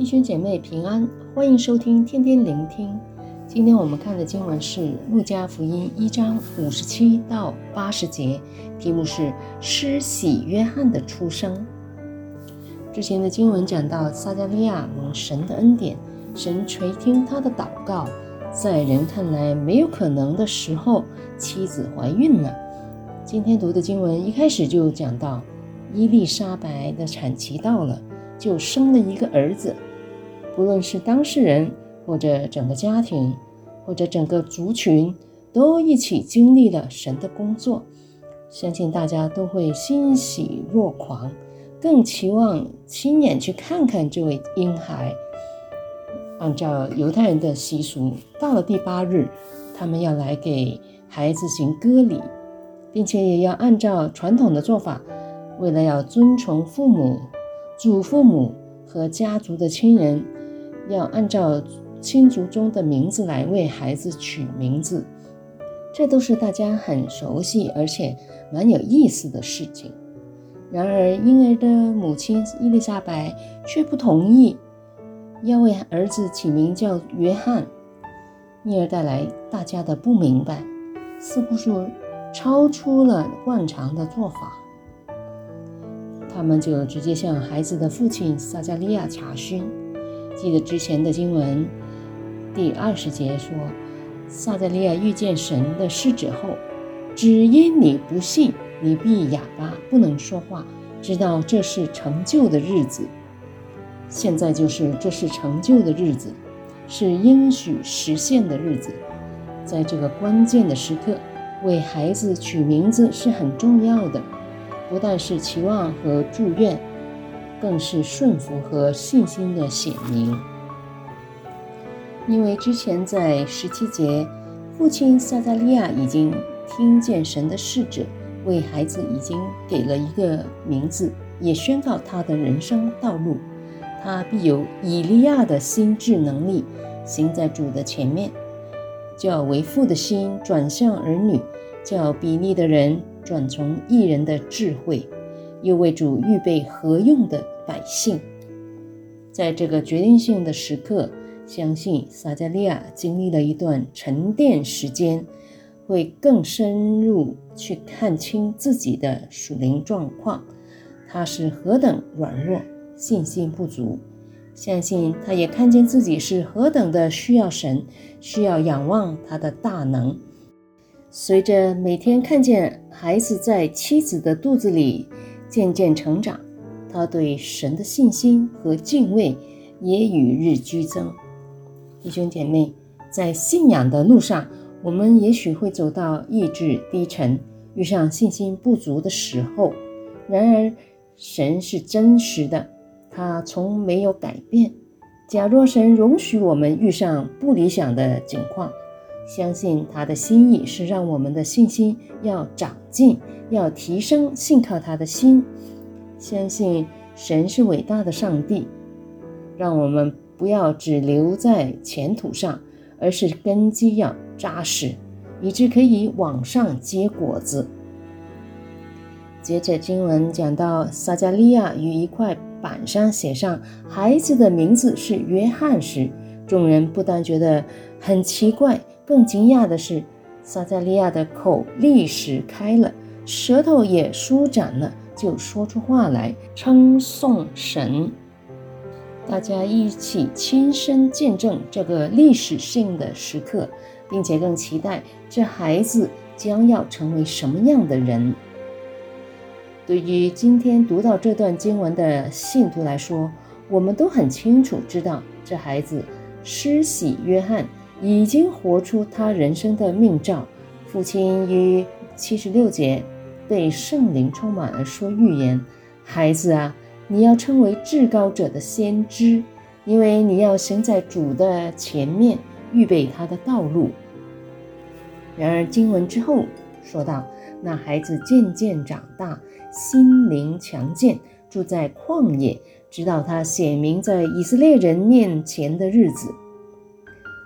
弟兄姐妹平安，欢迎收听天天聆听。今天我们看的经文是《路加福音》一章五十七到八十节，题目是“施洗约翰的出生”。之前的经文讲到撒迦利亚蒙神的恩典，神垂听他的祷告，在人看来没有可能的时候，妻子怀孕了。今天读的经文一开始就讲到伊丽莎白的产期到了，就生了一个儿子。不论是当事人，或者整个家庭，或者整个族群，都一起经历了神的工作，相信大家都会欣喜若狂，更期望亲眼去看看这位婴孩。按照犹太人的习俗，到了第八日，他们要来给孩子行割礼，并且也要按照传统的做法，为了要尊崇父母、祖父母和家族的亲人。要按照亲族中的名字来为孩子取名字，这都是大家很熟悉而且蛮有意思的事情。然而，婴儿的母亲伊丽莎白却不同意，要为儿子起名叫约翰，因而带来大家的不明白，似乎是超出了惯常的做法。他们就直接向孩子的父亲撒迦利亚查询。记得之前的经文第二十节说，撒迦利亚遇见神的使者后，只因你不信，你必哑巴，不能说话，知道这是成就的日子。现在就是这是成就的日子，是应许实现的日子。在这个关键的时刻，为孩子取名字是很重要的，不但是期望和祝愿。更是顺服和信心的显明，因为之前在十七节，父亲撒迦利亚已经听见神的使者为孩子已经给了一个名字，也宣告他的人生道路，他必有以利亚的心智能力，行在主的前面，叫为父的心转向儿女，叫比利的人转从义人的智慧。又为主预备合用的百姓，在这个决定性的时刻，相信撒迦利亚经历了一段沉淀时间，会更深入去看清自己的属灵状况。他是何等软弱，信心不足，相信他也看见自己是何等的需要神，需要仰望他的大能。随着每天看见孩子在妻子的肚子里。渐渐成长，他对神的信心和敬畏也与日俱增。弟兄姐妹，在信仰的路上，我们也许会走到意志低沉、遇上信心不足的时候。然而，神是真实的，他从没有改变。假若神容许我们遇上不理想的境况，相信他的心意是让我们的信心要长进。要提升信靠他的心，相信神是伟大的上帝，让我们不要只留在浅土上，而是根基要扎实，以致可以往上结果子。接着经文讲到撒迦利亚于一块板上写上孩子的名字是约翰时，众人不但觉得很奇怪，更惊讶的是撒迦利亚的口立时开了。舌头也舒展了，就说出话来，称颂神。大家一起亲身见证这个历史性的时刻，并且更期待这孩子将要成为什么样的人。对于今天读到这段经文的信徒来说，我们都很清楚知道，这孩子施洗约翰已经活出他人生的命照。父亲于七十六节被圣灵充满而说预言：“孩子啊，你要称为至高者的先知，因为你要行在主的前面，预备他的道路。”然而经文之后说道：“那孩子渐渐长大，心灵强健，住在旷野，直到他显明在以色列人面前的日子。”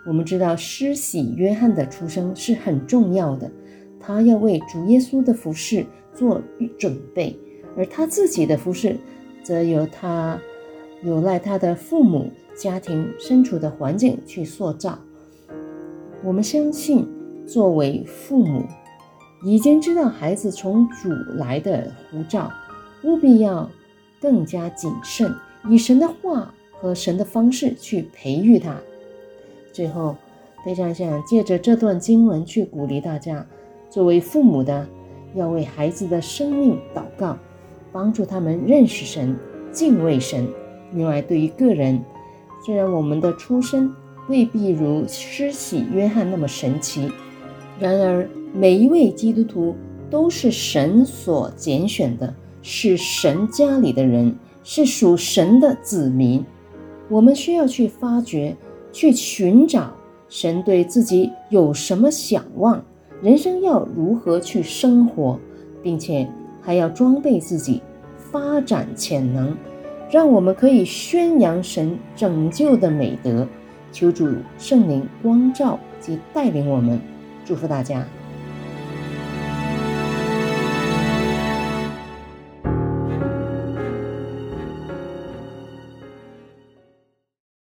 我们知道施洗约翰的出生是很重要的，他要为主耶稣的服饰做准备，而他自己的服饰则由他有赖他的父母、家庭身处的环境去塑造。我们相信，作为父母，已经知道孩子从主来的护照，务必要更加谨慎，以神的话和神的方式去培育他。最后，非常想借着这段经文去鼓励大家，作为父母的，要为孩子的生命祷告，帮助他们认识神、敬畏神。另外，对于个人，虽然我们的出生未必如施洗约翰那么神奇，然而每一位基督徒都是神所拣选的，是神家里的人，是属神的子民。我们需要去发掘、去寻找神对自己有什么想望，人生要如何去生活，并且还要装备自己，发展潜能。让我们可以宣扬神拯救的美德，求主圣灵光照及带领我们，祝福大家。